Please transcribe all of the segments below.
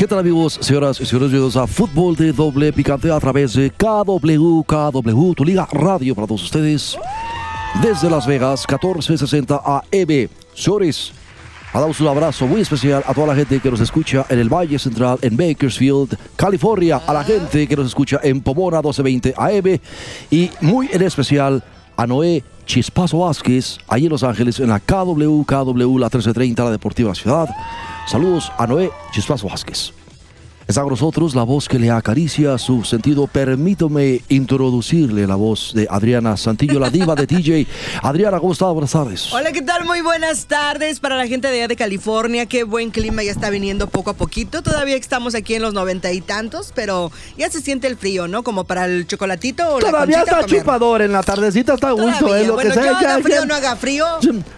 ¿Qué tal amigos, señoras y señores? Bienvenidos a Fútbol de Doble Picante a través de KW, KW, tu liga radio para todos ustedes. Desde Las Vegas, 1460 AM. Señores, damos un abrazo muy especial a toda la gente que nos escucha en el Valle Central, en Bakersfield, California, a la gente que nos escucha en Pomona 1220 AM y muy en especial a Noé Chispazo Vázquez, allí en Los Ángeles, en la KW, KW, la 1330, la Deportiva Ciudad. Saludos a Noé Chispazo Vázquez. Está con nosotros la voz que le acaricia su sentido. Permítame introducirle la voz de Adriana Santillo, la diva de DJ. Adriana, ¿cómo está? Buenas tardes. Hola, ¿qué tal? Muy buenas tardes para la gente de allá de California. Qué buen clima ya está viniendo poco a poquito. Todavía estamos aquí en los noventa y tantos, pero ya se siente el frío, ¿no? Como para el chocolatito o Todavía la está comer. chupador, en la tardecita está a gusto, es lo bueno, que sea. yo ya- haga frío ya- no haga frío,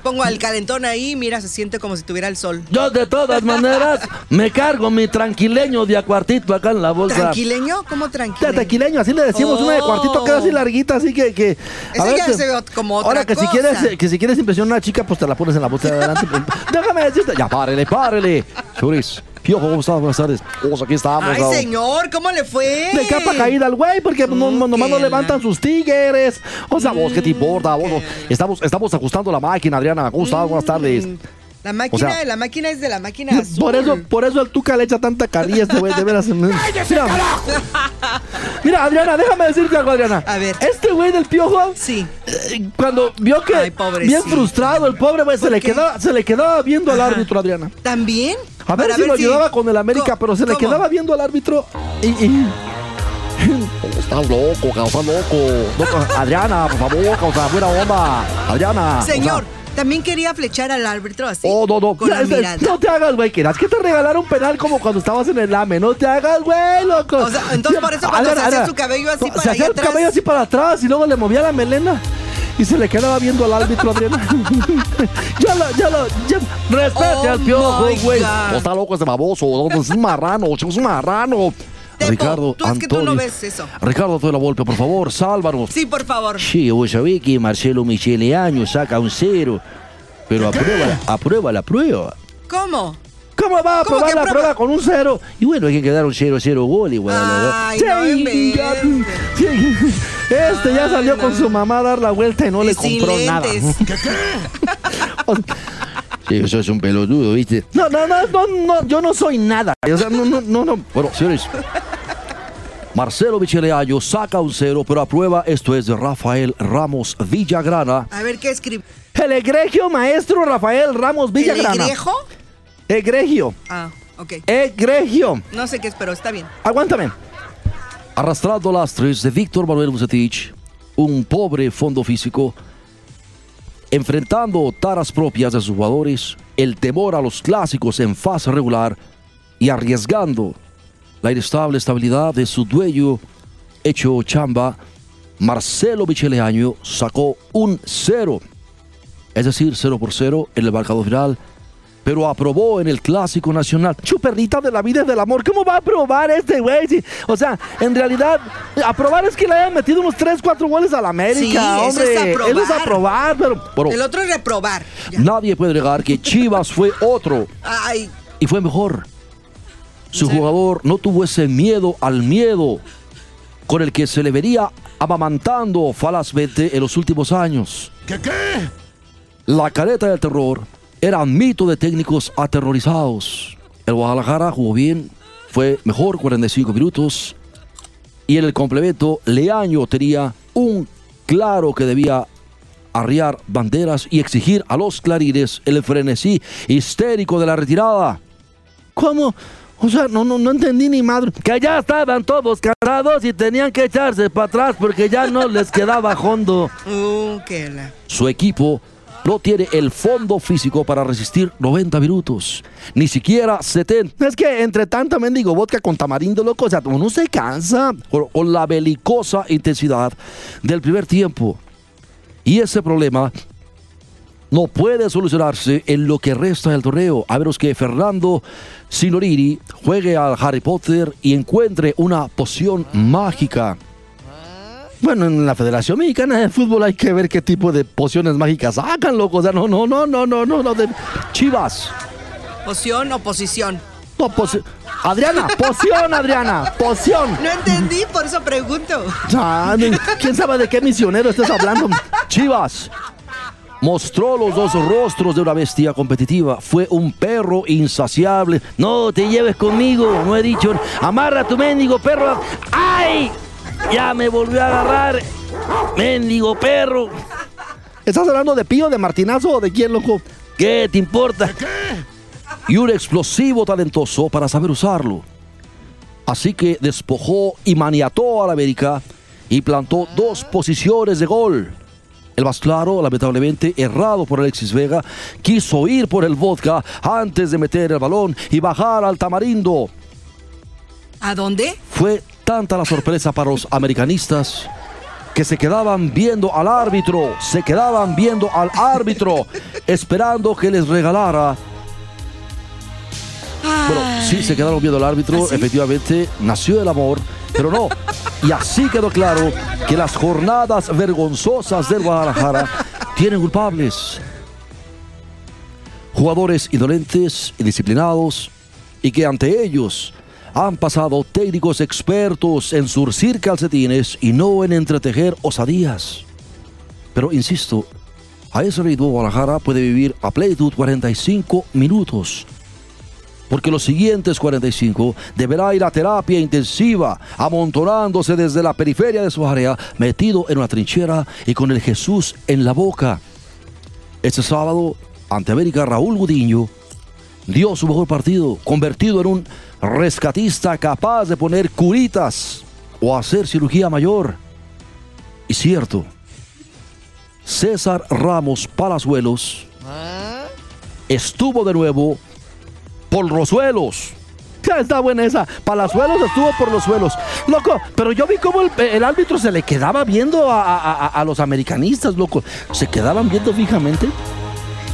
pongo al calentón ahí, mira, se siente como si tuviera el sol. Yo de todas maneras me cargo mi tranquileño de acuartito acá en la bolsa. ¿Tranquileño? ¿Cómo tranquileño? tequileño, así le decimos, una de Oh. cuartito queda así larguita, así que... que ya se ve como otra Ahora que si, quieres, que si quieres impresionar a una chica, pues te la pones en la bolsa de adelante. Déjame decirte, ya párele, párele. Señores, Piojo, ¿cómo estás? Buenas tardes. Vamos, aquí estamos. Ay, señor, ¿cómo le fue? De capa caída al güey, porque no, no- nomás no levantan la- sus tigres. O sea, vos, ¿qué te importa? Vos, estamos, estamos ajustando la máquina, Adriana. ¿Cómo estás? Buenas tardes. La máquina, O sea- la máquina es de la máquina azul. Por eso, por eso el Tuca le echa tanta carilla a este güey, de veras. Mira, Mira, Adriana, déjame decirte algo, Adriana. A ver. Este güey del piojo, Sí. eh, cuando vio que Ay, pobrecito. bien frustrado, el pobre güey se ¿Por le quedaba, se le quedaba viendo al árbitro, Adriana. ¿También? A ver Para si lo ayudaba con el América, pero se le quedaba viendo al árbitro y. y- Estás loco, estás loco. No, Adriana, por favor, causa, buena onda. Adriana. o sea, Señor, también quería flechar al árbitro así. Oh, no, no. Con Ya, la mirada. no te hagas, güey. Quieras que te regalaron un penal como cuando estabas en el AME. No te hagas, güey, loco. O sea, entonces por eso cuando se hacía su cabello así para Se hacía el cabello así para atrás y luego le movía la melena. Y se le quedaba viendo al árbitro, Adriana. ya lo, ya lo, ya. Respete Oh al piojo, güey. Está loco ese baboso. Es un marrano, es un marrano. Tepo, Ricardo tú es que tú no ves eso. Ricardo Antonio La Volpe, por favor, sálvanos. Sí, por favor. Sí, que Marcelo Micheleaño saca un cero, pero aprueba, aprueba la prueba. ¿Cómo? ¿Cómo va a ¿Cómo aprobar la prueba con un cero? Y bueno, hay que quedar un 0-0 gol igual. Ay, no. Este ya salió con su mamá a dar la vuelta y no le Y compró nada. lentes. Sí, eso es un pelotudo, ¿viste? No, no, no, no, no, yo no soy nada. O sea, no, no, no, no. Bueno, señores. Marcelo Micheleaño saca un cero, pero aprueba. Esto es de Rafael Ramos Villagrana. A ver, ¿qué escribe? El egregio maestro Rafael Ramos ¿El Villagrana. griejo? Egregio. Ah, ok. Egregio. No sé qué es, pero está bien. Aguántame. Arrastrando lastres de Víctor Manuel Bucetich, un pobre fondo físico, enfrentando taras propias de sus jugadores, el temor a los clásicos en fase regular y arriesgando la inestable estabilidad de su dueño hecho chamba, Marcelo Micheleaño sacó un cero, es decir, 0 por 0 en el marcador final pero aprobó en el Clásico Nacional. Chuperrita de la vida y del amor. ¿Cómo va a aprobar este güey? Si- o sea, en realidad, aprobar es que le hayan metido unos 3, 4 goles a la América, Sí, eso hombre. es aprobar. Eso es aprobar, pero, pero El otro es reprobar. Ya. nadie puede negar que Chivas fue otro Ay, y fue mejor. Su Sí. jugador no tuvo ese miedo al miedo con el que se le vería amamantando falazmente en los últimos años. ¿Qué qué? La careta del terror era mito de técnicos aterrorizados. El Guadalajara jugó bien, fue mejor 45 minutos. Y en el complemento, Leaño tenía un claro que debía arriar banderas y exigir a los clarines el frenesí histérico de la retirada. ¿Cómo? O sea, no, no, no entendí ni madre. Que ya estaban todos cansados y tenían que echarse para atrás porque ya no les quedaba hondo. Uh, qué la. Su equipo no tiene el fondo físico para resistir 90 minutos, ni siquiera 70. Es que entre tanta mendigo vodka con tamarindo, loco, o sea, uno se cansa con, con la belicosa intensidad del primer tiempo. Y ese problema no puede solucionarse en lo que resta del torneo, a menos que Fernando Sinoriri juegue al Harry Potter y encuentre una poción mágica. Bueno, en la Federación Mexicana de Fútbol hay que ver qué tipo de pociones mágicas sacan, loco. O sea, no, no, no, no, no, no, no, de Chivas. ¿Poción o posición? No, Adriana, poción, Adriana, poción. No entendí, por eso pregunto. Ah, ¿Quién sabe de qué misionero estás hablando? Chivas mostró los dos rostros de una bestia competitiva. Fue un perro insaciable. No te lleves conmigo, no he dicho. Amarra a tu mendigo perro. ¡Ay! Ya me volvió a agarrar. Mendigo perro. ¿Estás hablando de Pío, de Martinazo o de quién, loco? ¿Qué te importa? Y un explosivo talentoso para saber usarlo. Así que despojó y maniató a la América y plantó dos posiciones de gol. El más claro, lamentablemente errado por Alexis Vega, quiso ir por el vodka antes de meter el balón y bajar al tamarindo. ¿A dónde? Fue tanta la sorpresa para los americanistas que se quedaban viendo al árbitro, se quedaban viendo al árbitro, esperando que les regalara. Bueno, sí, se quedaron viendo al árbitro, ¿Ah, efectivamente, nació el amor, pero no. Y así quedó claro que las jornadas vergonzosas del Guadalajara tienen culpables. Jugadores indolentes, indisciplinados, y que ante ellos han pasado técnicos expertos en surcir calcetines y no en entretejer osadías. Pero insisto, a ese ritmo Guadalajara puede vivir a plenitud 45 minutos. Porque los siguientes 45 deberá ir a terapia intensiva, amontonándose desde la periferia de su área, metido en una trinchera y con el Jesús en la boca. Este sábado, ante América, Raúl Gudiño dio su mejor partido, convertido en un rescatista capaz de poner curitas o hacer cirugía mayor. Y cierto, César Ramos Palazuelos estuvo de nuevo por los suelos. Está buena esa. Palazuelos estuvo por los suelos. Loco, pero yo vi cómo el, el árbitro se le quedaba viendo a, a- a- a los americanistas, loco. Se quedaban viendo fijamente.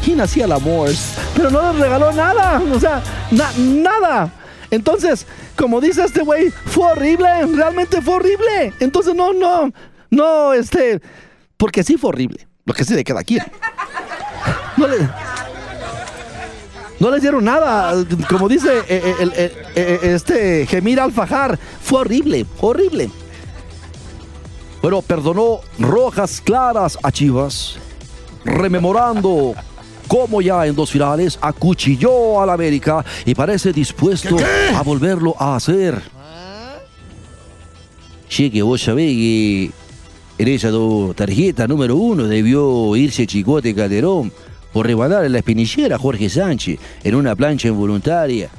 Y nacía el amor. Pero no les regaló nada. O sea, na- nada. Entonces, como dice este güey, fue horrible. Realmente fue horrible. Entonces, no, no, no, este. Porque sí fue horrible. Lo que sí le queda aquí. No le. No les dieron nada. Como dice eh, eh, eh, este Gemir Alfajar, fue horrible, horrible. Pero perdonó rojas claras a Chivas, rememorando cómo ya en dos finales acuchilló al América y parece dispuesto a volverlo a hacer. Che, que vos sabés que en esa tarjeta número uno debió irse Chicote Calderón por rebanar en la espinillera a Jorge Sánchez en una plancha involuntaria.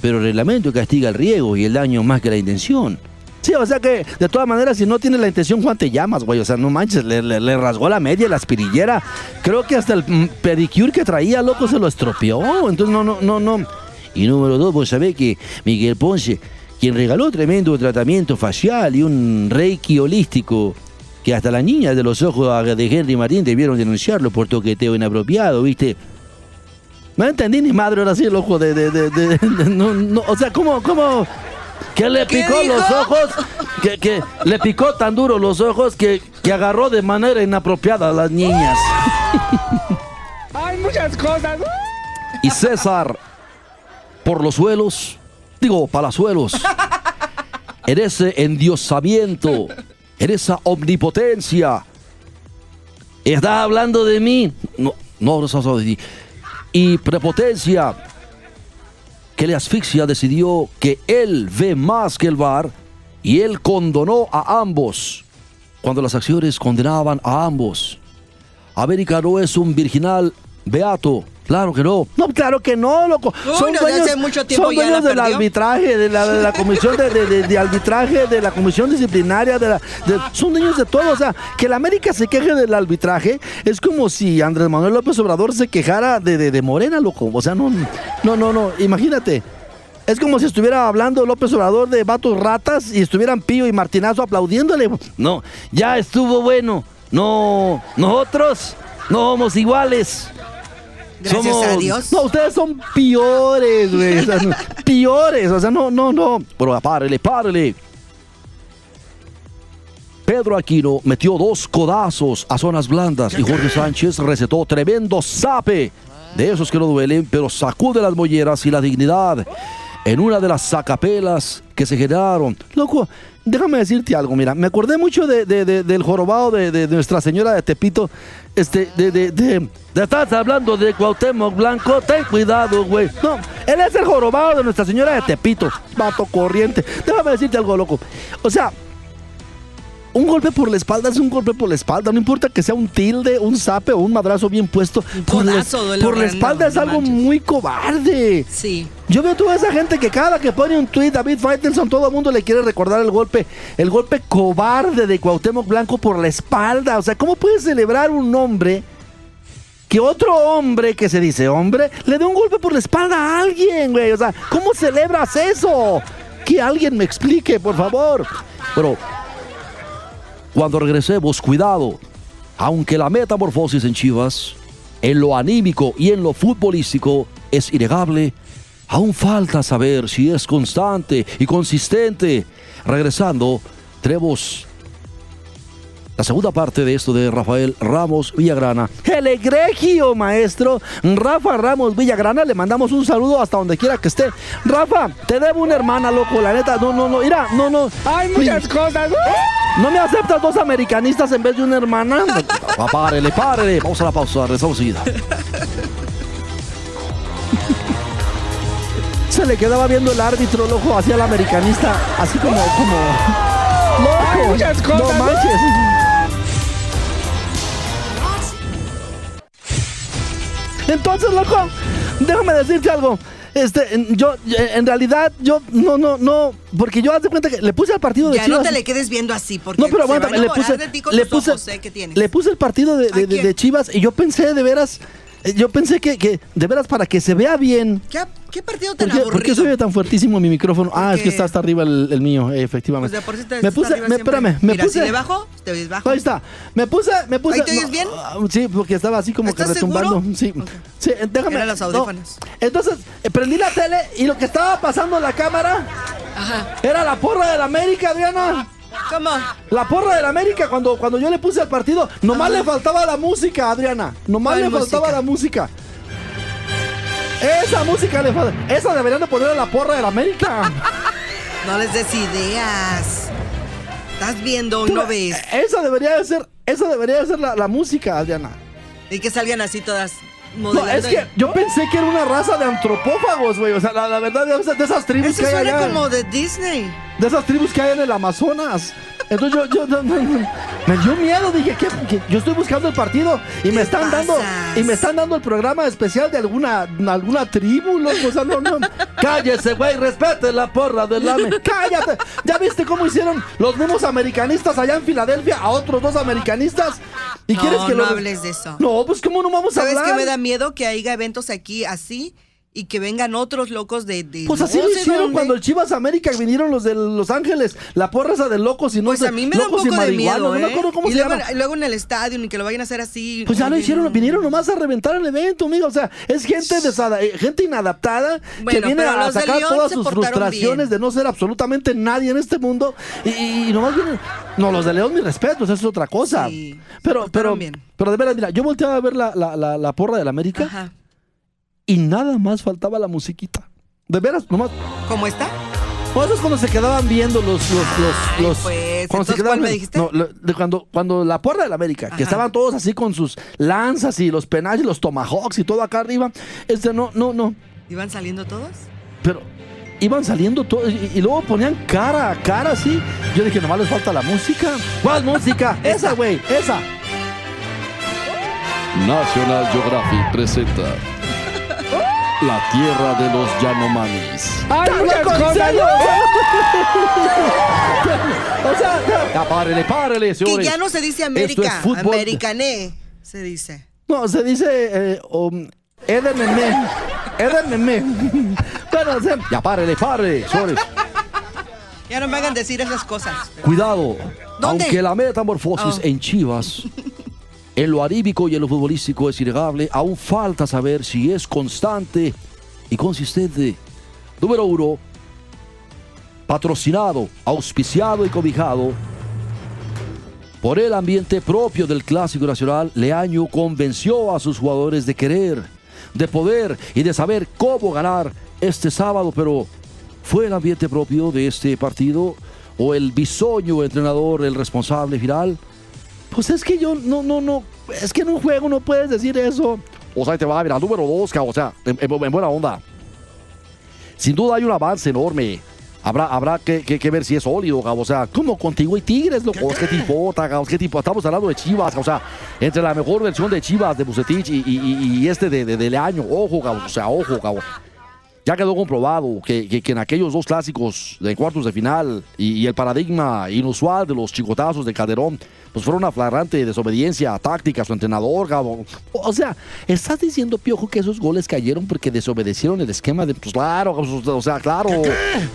Pero el reglamento castiga el riego y el daño más que la intención. Sí, o sea que de todas maneras, si no tienes la intención, Juan, te llamas, güey. O sea, no manches, le, rasgó la media, la espinillera. Creo que hasta el mm, pedicure que traía, loco, se lo estropeó. Entonces, no, no, no, no. Y número dos, vos sabés que Miguel Ponce, quien regaló tremendo tratamiento facial y un reiki holístico, que hasta las niñas de los ojos de Henry Martín debieron denunciarlo por toqueteo inapropiado, ¿viste? No entendí ni madre ahora sí el ojo de, de- de- de- no, no, o sea, ¿cómo, cómo? Que le ¿Qué picó dijo? los ojos, que, que le picó tan duro los ojos que, que agarró de manera inapropiada a las niñas. Hay muchas cosas. Y César, por los suelos, digo, palazuelos, en ese endiosamiento, en esa omnipotencia, ¿estás hablando de mí? No, no, no estás hablando de ti. Y prepotencia, que le asfixia, decidió que él ve más que el VAR y él condonó a ambos cuando las acciones condenaban a ambos. América no es un virginal beato, Claro que no. No, claro que no, loco. Uy, no, de hace mucho tiempo son la dueños del perdió. arbitraje, de la, de la comisión de, de- de- arbitraje, de la comisión disciplinaria, de la, son dueños de todo. O sea, que la América se queje del arbitraje es como si Andrés Manuel López Obrador se quejara de, de- de Morena, loco. O sea, no, no, no, no. Imagínate. Es como si estuviera hablando López Obrador de vatos ratas y estuvieran Pío y Martinazo aplaudiéndole. No, ya estuvo bueno. No, nosotros no somos iguales. Gracias Somos- a Dios. No, ustedes son peores, güey. O sea, no, peores. O sea, no, no, no. Pero párele, párele. Pedro Aquino metió dos codazos a zonas blandas y Jorge Sánchez recetó tremendo zape. De esos que no duelen, pero sacude las molleras y la dignidad en una de las sacapelas que se generaron. Loco, déjame decirte algo, mira, me acordé mucho de, de- de- del jorobado de, Nuestra Señora de Tepito. Este, de, de, de- estás hablando de Cuauhtémoc Blanco, ten cuidado, güey. No, él es el jorobado de Nuestra Señora de Tepito, vato corriente. Déjame decirte algo, loco. O sea, un golpe por la espalda es un golpe por la espalda. No importa que sea un tilde, un zape o un madrazo bien puesto. Por la, codazo duele por la horrendo, espalda es algo manches. muy cobarde. Sí. Yo veo toda esa gente que cada que pone un tweet David Faitelson, todo el mundo le quiere recordar el golpe, el golpe cobarde de Cuauhtémoc Blanco por la espalda. O sea, ¿cómo puede celebrar un hombre que otro hombre que se dice hombre le dé un golpe por la espalda a alguien, güey? O sea, ¿cómo celebras eso? Que alguien me explique, por favor. Pero cuando regresemos, cuidado, aunque la metamorfosis en Chivas, en lo anímico y en lo futbolístico, es innegable, aún falta saber si es constante y consistente. Regresando, tenemos la segunda parte de esto de Rafael Ramos Villagrana. El egregio maestro Rafa Ramos Villagrana. Le mandamos un saludo hasta donde quiera que esté. Rafa, te debo una hermana, loco, la neta. No, no, no. Mira, no, no. Hay muchas cosas. ¿No me aceptas dos americanistas en vez de una hermana? Párele, párele. Vamos a la pausa, seguida. Se le quedaba viendo el árbitro, loco, hacia el americanista, así como, como. Loco. Muchas cosas. No manches. Entonces, loco, déjame decirte algo. Este, en- yo, eh, en realidad, yo, no, no, no, porque yo haz de cuenta que le puse al partido de Ya Chivas. no te le quedes viendo así, porque No, pero se va a aguántame, le puse, de ti con le puse, ojos, ¿eh? Le puse el partido de, de- Chivas y yo pensé de veras, yo pensé que, que de veras para que se vea bien. ¿Qué, qué partido tan ¿Por qué, por qué se oye tan fuertísimo mi micrófono? Ah, es que está hasta arriba el, el mío, eh, Pues efectivamente. de por sí te me puse, me, espérame, me Mira, puse. si le bajo, te ves bajo. Ahí está. Me puse, me puse. ¿Ahí te oyes bien? ah, Sí, porque estaba así como que ¿Estás retumbando. seguro? Sí. Eh, déjame. Eran los no. audífonos. Entonces, eh, prendí la tele y lo que estaba pasando en la cámara Ajá. era la porra de la América, Adriana. ¿Cómo? La porra de la América, cuando, cuando yo le puse al partido, nomás le faltaba la música, Adriana. Nomás ¿Cuál le faltaba música? la música. Esa música le falta. Esa deberían de poner a la porra de la América. No les des ideas. Estás viendo no ves. Esa debería de ser, esa debería de ser la, la música, Adriana. Y que salgan así todas No, es que yo pensé que era una raza de antropófagos, güey. O sea, la, la verdad, de esas, de esas tribus Eso que hay suena allá. como de Disney. De esas tribus que hay en el Amazonas. Entonces yo, yo no, me dio miedo, dije que, que yo estoy buscando el partido y me están dando y me están dando el programa especial de alguna alguna tribu, loco, o sea, no, no. Cállese, güey, respete la porra del AME. Cállate. ¿Ya viste cómo hicieron los mismos americanistas allá en Filadelfia a otros dos americanistas? ¿Y No, quieres que no lo hables de eso. No, pues cómo no vamos a ¿Sabes hablar? qué me da miedo? Que haya eventos aquí así y que vengan otros locos de. de Pues no así lo hicieron dónde. cuando el Chivas América vinieron los de Los Ángeles, la porra esa de locos y no Pues a mí me da un poco de miedo, no ¿eh? me acuerdo cómo y se luego, llama. luego en el estadio, ni que lo vayan a hacer así. Pues ya lo hicieron, no. vinieron nomás a reventar el evento, amigo. O sea, es gente desada- eh, gente inadaptada que viene a sacar todas sus frustraciones bien. de no ser absolutamente nadie en este mundo. Y, y nomás vienen. No, los de León, mi respeto, eso es otra cosa. Sí, pero, pero, bien. pero de veras, mira, yo volteaba a ver la, la, la, la porra de la América Ajá. Y nada más faltaba la musiquita. De veras, nomás. ¿Cómo está? O eso es cuando se quedaban viendo los. los, los, Ay, los- pues, cuando se quedaban ¿cuál me viendo- dijiste? No, de cuando, cuando la porra de la América, que estaban todos así con sus lanzas y los penales, los tomahawks y todo acá arriba. Este, no, no, no. ¿Iban saliendo todos? Pero iban saliendo todos y, y luego ponían cara a cara así. Yo dije, nomás les falta la música. ¿Cuál música? esa, güey, esa. National Geographic presenta la tierra de los Yanomamis. ¡Hay muchas cosas! O sea, ya párele, párele, Que señores. ya no se dice Esto América, es fútbol. americané, se dice. No, se dice eh, um, Edememe. Edememe. Bueno, o sea, ya párele, párele, señores. Ya no me hagan decir esas cosas. Cuidado, ¿Dónde? aunque la metamorfosis Oh. en Chivas, en lo aríbico y en lo futbolístico es innegable, aún falta saber si es constante y consistente. Número uno, patrocinado, auspiciado y cobijado por el ambiente propio del Clásico Nacional, Leaño convenció a sus jugadores de querer, de poder y de saber cómo ganar este sábado, pero ¿fue el ambiente propio de este partido o el bisoño entrenador el responsable final? Pues es que yo no, no, no, es que en un juego no puedes decir eso. O sea, te va a ver al número dos, cabrón, o sea, en, en- en buena onda. Sin duda hay un avance enorme. Habrá, habrá que, que- ver si es sólido, cabrón. O sea, como contigo y Tigres, loco. ¿Qué importa, cabrón? ¿Qué tipo? Estamos hablando de Chivas, o sea, entre la mejor versión de Chivas, de Bucetich y, este de, de, de Leaño. Ojo, cabrón. O sea, ojo, cabrón. Ya quedó comprobado que, que- que en aquellos dos clásicos de cuartos de final y, y el paradigma inusual de los chicotazos de Calderón, pues fueron una flagrante desobediencia táctica a su entrenador, cabrón. O sea, ¿estás diciendo, Piojo, que esos goles cayeron porque desobedecieron el esquema de... Pues claro, o sea, claro.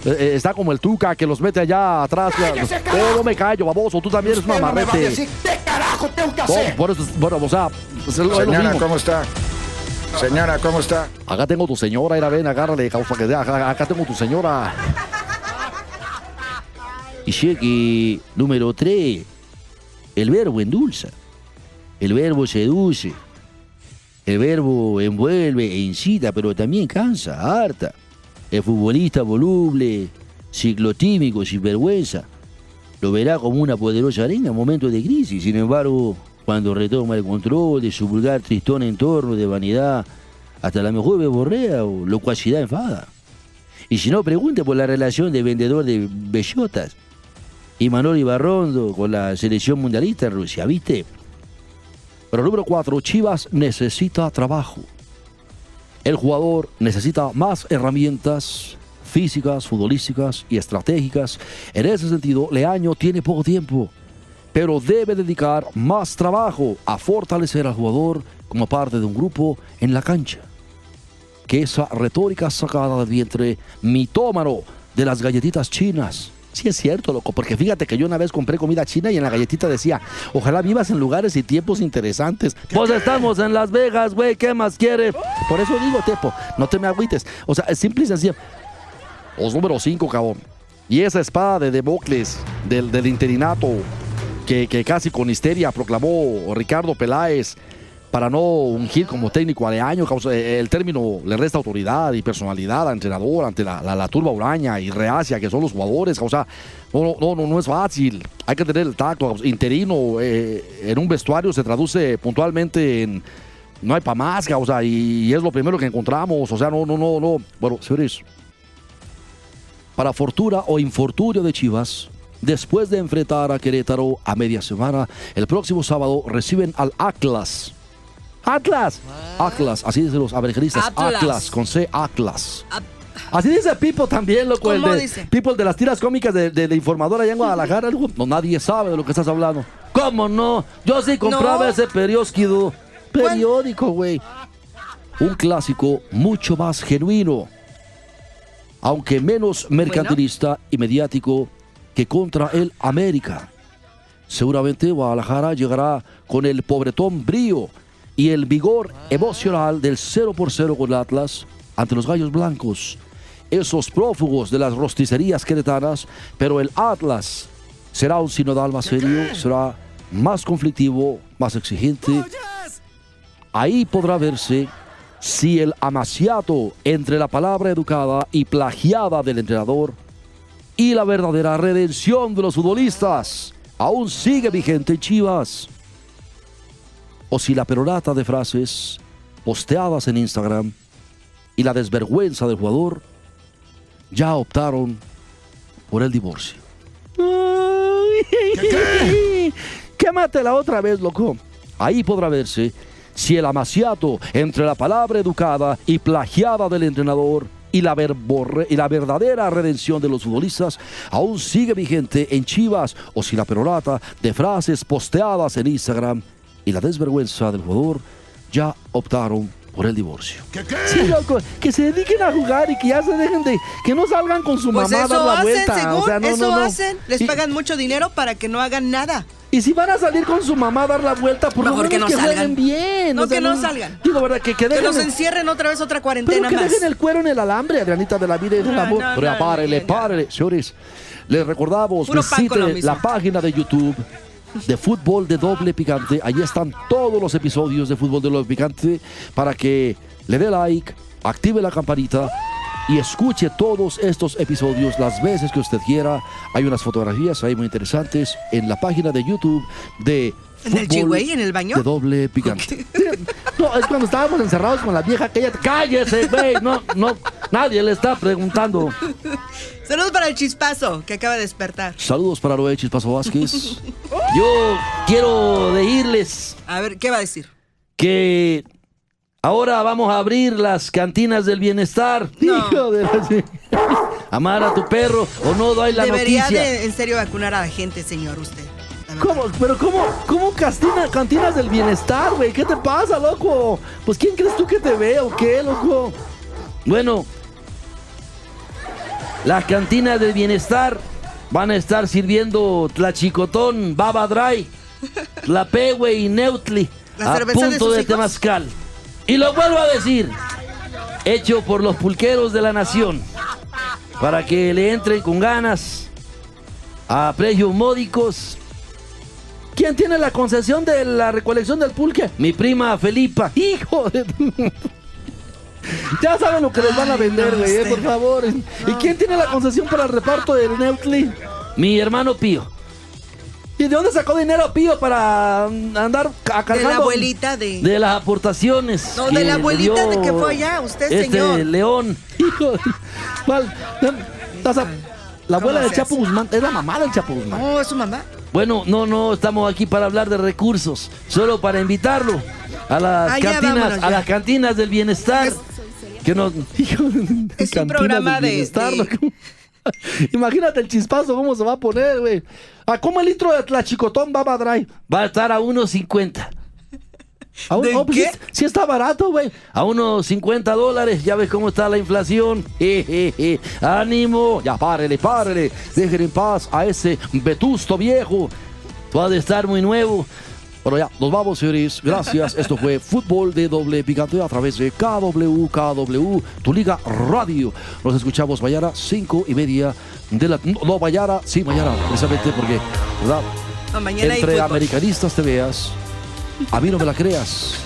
Eh, está como el Tuca que los mete allá atrás. Oh, no me callo, baboso, tú también eres un amarrete. ¿Qué carajo tengo que No, por eso, bueno, o sea, es lo, es lo Señora, mismo. ¿cómo está? Señora, ¿cómo está? Acá tengo tu señora, era ven, agárrale, causa que acá, acá tengo tu señora. Y cheque número 3. El verbo endulza. El verbo seduce. El verbo envuelve e incita, pero también cansa, harta. El futbolista voluble, ciclotímico, sin vergüenza, lo verá como una poderosa arena en momentos de crisis. Sin embargo, cuando retoma el control de su vulgar tristón entorno de vanidad, hasta la mejor beborrea o locuacidad enfada. Y si no, pregunte por la relación de vendedor de bellotas y Manuel Ibarrondo con la selección mundialista en Rusia, ¿viste? Pero número 4, Chivas necesita trabajo. El jugador necesita más herramientas físicas, futbolísticas y estratégicas. En ese sentido, Leaño tiene poco tiempo, pero debe dedicar más trabajo a fortalecer al jugador como parte de un grupo en la cancha. Que esa retórica sacada del vientre mitómano de las galletitas chinas. Sí es cierto, loco, porque fíjate que yo una vez compré comida china y en la galletita decía, ojalá vivas en lugares y tiempos interesantes. Pues estamos en Las Vegas, güey, ¿qué más quieres? Por eso digo, Tepo, no te me agüites. O sea, es simple y sencillo. Os número 5, cabrón. Y esa espada de Democles del, del interinato que, casi con histeria proclamó Ricardo Peláez para no ungir como técnico a Leaño, causa- eh, el término le resta autoridad y personalidad al entrenador ante la, la, turba huraña y reacia que son los jugadores. O sea, no, no, no, no es fácil. Hay que tener el tacto. Interino eh, en un vestuario se traduce puntualmente en no hay para más, causa, y, y es lo primero que encontramos. O sea, no, no, no, no. Bueno, señores, para fortuna o infortunio de Chivas, después de enfrentar a Querétaro a media semana, el próximo sábado reciben al Atlas. Atlas. Atlas, así dicen los americanistas. Atlas. Atlas, con C, Atlas. At- Así dice Pipo también, loco. El ¿Cómo de, dice? Pipo, el de las tiras cómicas de, de, de Informador allá en Guadalajara. No, nadie sabe de lo que estás hablando. ¿Cómo no? Yo sí compraba No. ese periódico. Periódico, güey. Un clásico mucho más genuino. Aunque menos mercantilista y mediático que contra el América. Seguramente Guadalajara llegará con el pobretón brío y el vigor emocional del 0 por 0 con el Atlas ante los gallos blancos. Esos prófugos de las rosticerías queretanas, pero el Atlas será un sinodal más serio, será más conflictivo, más exigente. Ahí podrá verse si el amaciato entre la palabra educada y plagiada del entrenador y la verdadera redención de los futbolistas aún sigue vigente en Chivas. O si la perorata de frases posteadas en Instagram y la desvergüenza del jugador ya optaron por el divorcio. Quématela otra vez, loco. Ahí podrá verse si el amaciato entre la palabra educada y plagiada del entrenador y la, verdadera redención de los futbolistas aún sigue vigente en Chivas o si la perorata de frases posteadas en Instagram y la desvergüenza del jugador ya optaron por el divorcio. Sí, loco, que se dediquen a jugar y que ya se dejen de, que no salgan con su Pues mamá a dar eso la hacen, vuelta. según, o sea, no, eso no, no. hacen. Les Y- pagan mucho dinero para que no hagan nada. y si van a salir con su mamá a dar la vuelta, por menos que no que salgan. bien. No, o sea, que no salgan. Digo, ¿verdad? Que, que Que los el- encierren otra vez otra pero cuarentena que más. dejen el cuero en el alambre, Adrianita de la vida y del No, amor. no, Pero no, párele, párele. Señores, les recordamos, Puro visite la página de YouTube de Fútbol de Doble Picante. Allí están todos los episodios de Fútbol de Doble Picante para que le dé like, active la campanita y escuche todos estos episodios las veces que usted quiera. Hay unas fotografías ahí muy interesantes en la página de YouTube de ¿En el Chihuey, en el baño? De Doble Picante. No, es cuando estábamos encerrados con la vieja aquella. ¡Cállese, güey! No, no, nadie le está preguntando. Saludos para el chispazo que acaba de despertar. Saludos para Loe Chispazo Vázquez. Yo quiero decirles A ver, ¿qué va a decir? que ahora vamos a abrir las cantinas del bienestar. No. Hijo de la- Amar a tu perro o no doy la Debería noticia. de en serio vacunar a la gente, señor, usted. ¿Cómo? ¿Pero cómo, cómo castina- cantinas del bienestar, güey? ¿Qué te pasa, loco? Pues ¿quién crees tú que te ve o qué, loco? Bueno, las cantinas del bienestar van a estar sirviendo tlachicotón, baba dry, la pegue y neutli ¿La a de punto de, hijos? temazcal. Y lo vuelvo a decir, hecho por los pulqueros de la nación, para que le entren con ganas a precios módicos ¿Quién tiene la concesión de la recolección del pulque? Mi prima Felipa. Hijo de... Ya saben lo que les van a vender, no, güey, eh, por favor. ¿Y quién tiene la concesión para el reparto del Neutli? Mi hermano Pío. ¿Y de dónde sacó dinero Pío para mm, andar a De la abuelita de... de las aportaciones? No, de la abuelita de que fue allá, usted, este señor. León. Hijo de... ¿Cuál? O sea, la abuela ¿Cómo del Chapo hace? Guzmán. Es la mamá del Chapo Guzmán. Oh, es su mamá. Bueno, no, no estamos aquí para hablar de recursos, solo para invitarlo a las Ah, ya, cantinas, vámonos, a ya. las cantinas del bienestar. Es- que Hijo, Es un programa de- de-. Imagínate el chispazo cómo se va a poner, güey. ¿A cómo el litro de tlachicotón va a dry? Va a estar a 1.50. A un- ¿De oh, pues qué? sí, sí está barato, güey. A unos 50 dólares. Ya ves cómo está la inflación. Jejeje. Ánimo. Ya párele, párele. Dejen en paz a ese vetusto viejo. Tú has de estar muy nuevo. Bueno, ya, nos vamos, señores. Gracias. Esto fue Fútbol de Doble Picante a través de KW, KW, tu liga radio. Nos escuchamos mañana, cinco y media de la... No, no, mañana, sí, mañana, precisamente porque, ¿verdad? No, mañana Entre americanistas te veas. A mí no me la creas.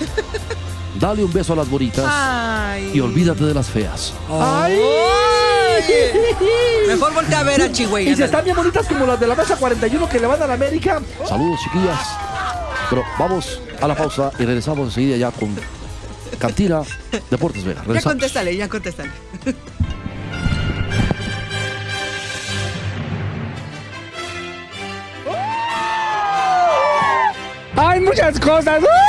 Dale un beso a las bonitas Ay. y olvídate de las feas. Ay. Mejor voltea a ver a Chihuahua. Y si están bien bonitas como las de la mesa 41 que le van a la América. Saludos, chiquillas. Pero vamos a la pausa y regresamos enseguida ya con Cantina Deportes Vega. Ya contéstale, ya contéstale. Hay muchas cosas. ¡Uh!